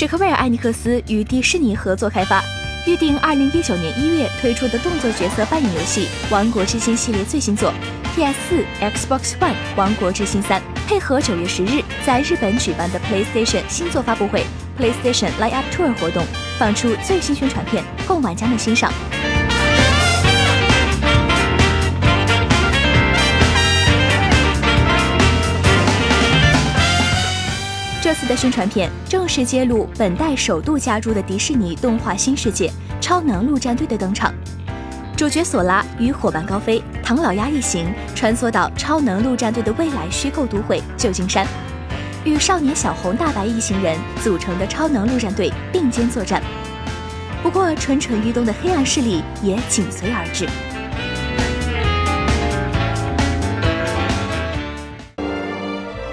史克威尔艾尼克斯与迪士尼合作开发，预定二零一九年一月推出的动作角色扮演游戏《王国之心》系列最新作。PS4、Xbox One、王国之心三配合九月十日在日本举办的 PlayStation 新作发布会 PlayStation Live Up Tour 活动，放出最新宣传片供玩家们欣赏。这次的宣传片正式揭露本代首度加入的迪士尼动画新世界——超能陆战队的登场。主角索拉与伙伴高飞、唐老鸭一行穿梭到超能陆战队的未来虚构都会旧金山，与少年小红、大白一行人组成的超能陆战队并肩作战。不过，蠢蠢欲动的黑暗势力也紧随而至。